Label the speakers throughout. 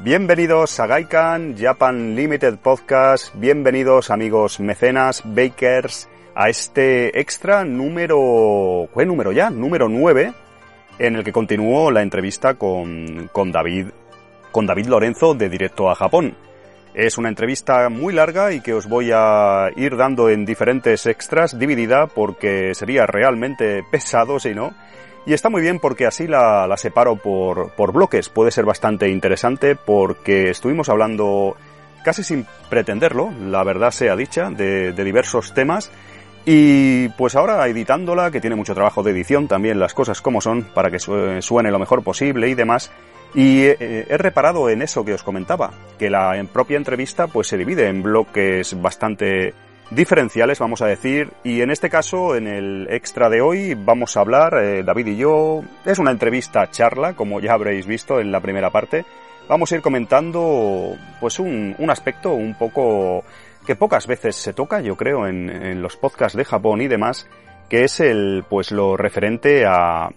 Speaker 1: Bienvenidos a Gaikan Japan Limited Podcast, bienvenidos amigos mecenas, bakers, a este extra número, ¿qué número ya? Número 9, en el que continuó la entrevista con, con David, con David Lorenzo de Directo a Japón. Es una entrevista muy larga y que os voy a ir dando en diferentes extras, dividida porque sería realmente pesado si no. Y está muy bien porque así la, separo por, por, bloques. Puede ser bastante interesante porque estuvimos hablando casi sin pretenderlo, la verdad sea dicha, de, diversos temas. Y pues ahora editándola, que tiene mucho trabajo de edición también, las cosas como son, para que suene lo mejor posible y demás. Y he, he reparado en eso que os comentaba, que la propia entrevista pues se divide en bloques bastante diferenciales, vamos a decir, y en este caso, en el extra de hoy, vamos a hablar, eh, David y yo, es una entrevista charla, como ya habréis visto en la primera parte, vamos a ir comentando, pues un, un aspecto un poco que pocas veces se toca, yo creo, en, en, los podcasts de Japón y demás, que es el, pues lo referente a,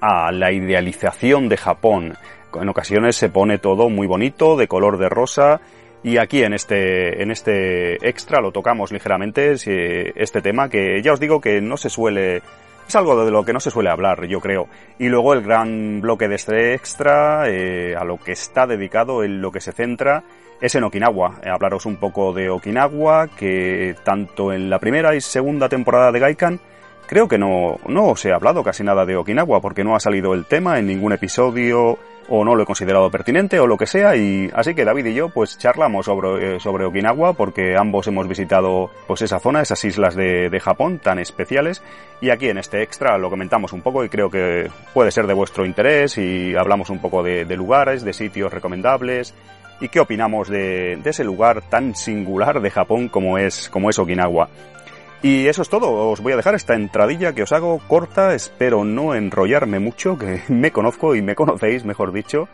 Speaker 1: a la idealización de Japón. En ocasiones se pone todo muy bonito, de color de rosa, y aquí en este, en este extra lo tocamos ligeramente, este tema que ya os digo que no se suele, es algo de lo que no se suele hablar, yo creo. Y luego el gran bloque de este extra, eh, a lo que está dedicado, en lo que se centra, es en Okinawa. Eh, hablaros un poco de Okinawa, que tanto en la primera y segunda temporada de Gaikan, creo que no, no os he hablado casi nada de Okinawa, porque no ha salido el tema en ningún episodio o no lo he considerado pertinente o lo que sea y así que David y yo pues charlamos sobre, eh, sobre Okinawa porque ambos hemos visitado pues esa zona, esas islas de, de, Japón tan especiales y aquí en este extra lo comentamos un poco y creo que puede ser de vuestro interés y hablamos un poco de, de lugares, de sitios recomendables y qué opinamos de, de, ese lugar tan singular de Japón como es, como es Okinawa. Y eso es todo, os voy a dejar esta entradilla que os hago corta, espero no enrollarme mucho, que me conozco y me conocéis, mejor dicho.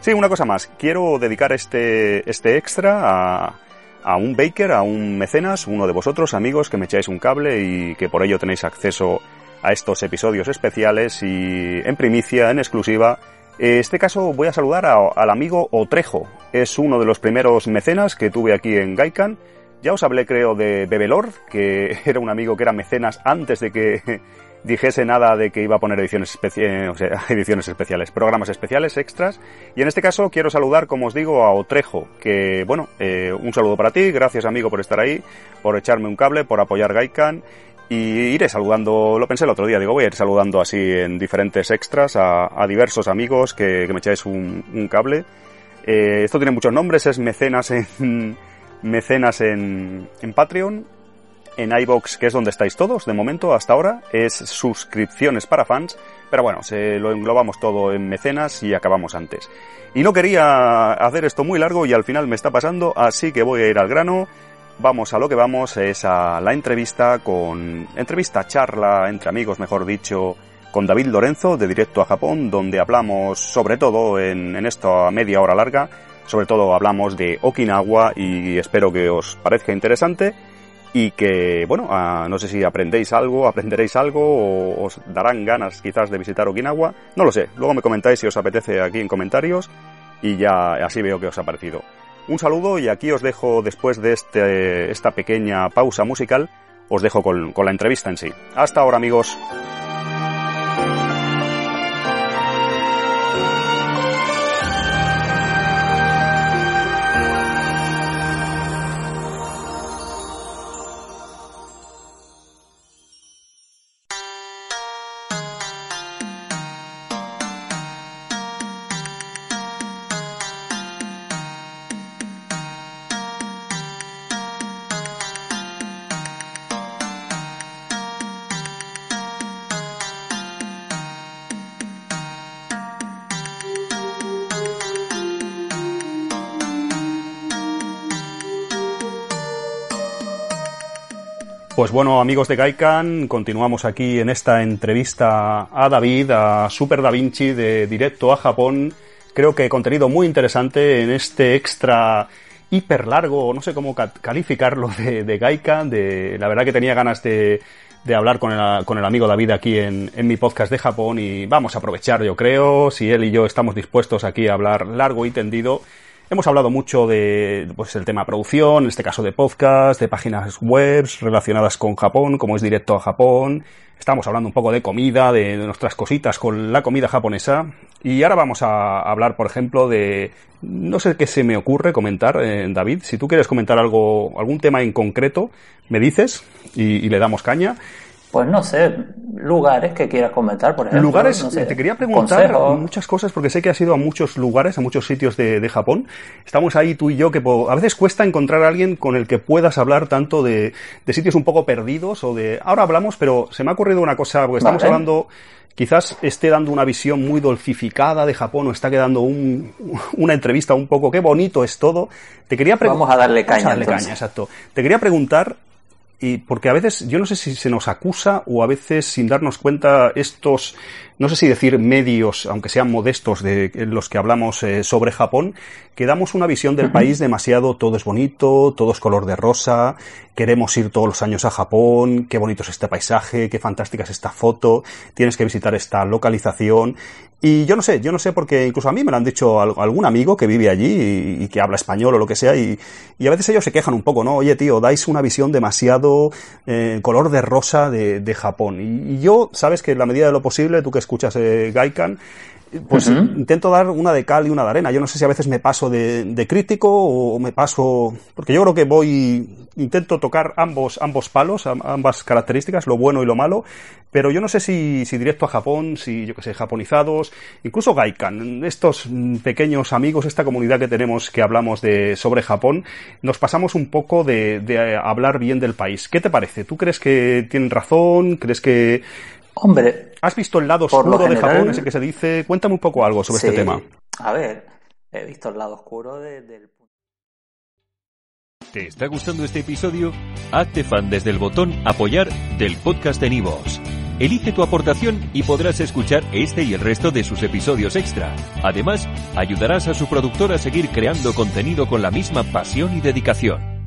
Speaker 1: Sí, una cosa más, quiero dedicar este, este extra a, a un baker, a un mecenas, uno de vosotros, amigos, que me echáis un cable y que por ello tenéis acceso a estos episodios especiales y en primicia, en exclusiva. En este caso voy a saludar al amigo Otrejo, es uno de los primeros mecenas que tuve aquí en Gaikan ya os hablé, creo, de Bebelord, que era un amigo que era mecenas antes de que dijese nada de que iba a poner ediciones, especiales, o sea, ediciones especiales, programas especiales, extras. Y en este caso quiero saludar, como os digo, a Otrejo, que, bueno, eh, un saludo para ti, gracias amigo por estar ahí, por echarme un cable, por apoyar Gaikan. Y iré saludando, lo pensé el otro día, digo, voy a ir saludando así en diferentes extras a, diversos amigos que, me echáis un, un cable. Eh, esto tiene muchos nombres, es mecenas en mecenas en, en Patreon, en iBox, que es donde estáis todos, de momento, hasta ahora, es suscripciones para fans, pero bueno, se lo englobamos todo en mecenas y acabamos antes. Y no quería hacer esto muy largo y al final me está pasando, así que voy a ir al grano. Vamos a lo que vamos, es a la entrevista con, entrevista charla entre amigos, mejor dicho, con David Lorenzo de Directo a Japón, donde hablamos sobre todo en, en esta media hora larga sobre todo hablamos de Okinawa y espero que os parezca interesante y que, bueno, uh, no sé si aprendéis algo, aprenderéis algo o os darán ganas quizás de visitar Okinawa. No lo sé, luego me comentáis si os apetece aquí en comentarios y ya así veo que os ha parecido. Un saludo y aquí os dejo después de este, esta pequeña pausa musical, os dejo con, con la entrevista en sí. Hasta ahora amigos. Pues bueno, amigos de Gaikan, continuamos aquí en esta entrevista a David, a Super Da Vinci de Directo a Japón. Creo que contenido muy interesante en este extra hiper largo, no sé cómo calificarlo, de, Gaikan. De, la verdad que tenía ganas de, de hablar con el, con el, amigo David aquí en, en, mi podcast de Japón y vamos a aprovechar, yo creo, si él y yo estamos dispuestos aquí a hablar largo y tendido Hemos hablado mucho de pues, el tema producción, en este caso de podcast, de páginas web relacionadas con Japón, como es directo a Japón. Estamos hablando un poco de comida, de, nuestras cositas con la comida japonesa. Y ahora vamos a hablar, por ejemplo, de... No sé qué se me ocurre comentar, eh, David. Si tú quieres comentar algo, algún tema en concreto, me dices y le damos caña.
Speaker 2: Pues no sé, lugares que quieras comentar, por ejemplo.
Speaker 1: Lugares, te quería preguntar muchas cosas porque sé que has ido a muchos lugares, a muchos sitios de, Japón. Estamos ahí tú y yo que a veces cuesta encontrar a alguien con el que puedas hablar tanto de, sitios un poco perdidos o de... Ahora hablamos, pero se me ha ocurrido una cosa, porque estamos hablando quizás esté dando una visión muy dolcificada de Japón o está quedando una entrevista un poco, qué bonito es todo. Te quería
Speaker 2: Vamos a darle caña. a darle
Speaker 1: caña, exacto. Te quería preguntar y porque a veces, yo no sé si se nos acusa o a veces sin darnos cuenta estos, no sé si decir medios, aunque sean modestos de los que hablamos eh, sobre Japón, que damos una visión del país demasiado todo es bonito, todo es color de rosa, queremos ir todos los años a Japón, qué bonito es este paisaje, qué fantástica es esta foto, tienes que visitar esta localización y yo no sé, yo no sé porque incluso a mí me lo han dicho algún amigo que vive allí y, que habla español o lo que sea y, a veces ellos se quejan un poco, ¿no? Oye tío, dais una visión demasiado eh, color de rosa de, Japón. Y, yo, sabes que en la medida de lo posible, tú que escuchas eh, Gaikan, pues intento dar una de cal y una de arena. Yo no sé si a veces me paso de, crítico o me paso, porque yo creo que voy, intento tocar ambos, ambos palos, ambas características, lo bueno y lo malo, pero yo no sé si, si directo a Japón, si yo que sé, japonizados, incluso Gaikan, estos pequeños amigos, esta comunidad que tenemos que hablamos de, sobre Japón, nos pasamos un poco de, de hablar bien del país. ¿Qué te parece? ¿Tú crees que tienen razón? ¿Crees que
Speaker 2: Hombre.
Speaker 1: ¿Has visto el lado oscuro de Japón, ese que se dice? Cuéntame un poco algo sobre este tema.
Speaker 2: A ver, he visto el lado oscuro del.
Speaker 3: ¿Te está gustando este episodio? Hazte fan desde el botón Apoyar del podcast de Nivos. Elige tu aportación y podrás escuchar este y el resto de sus episodios extra. Además, ayudarás a su productor a seguir creando contenido con la misma pasión y dedicación.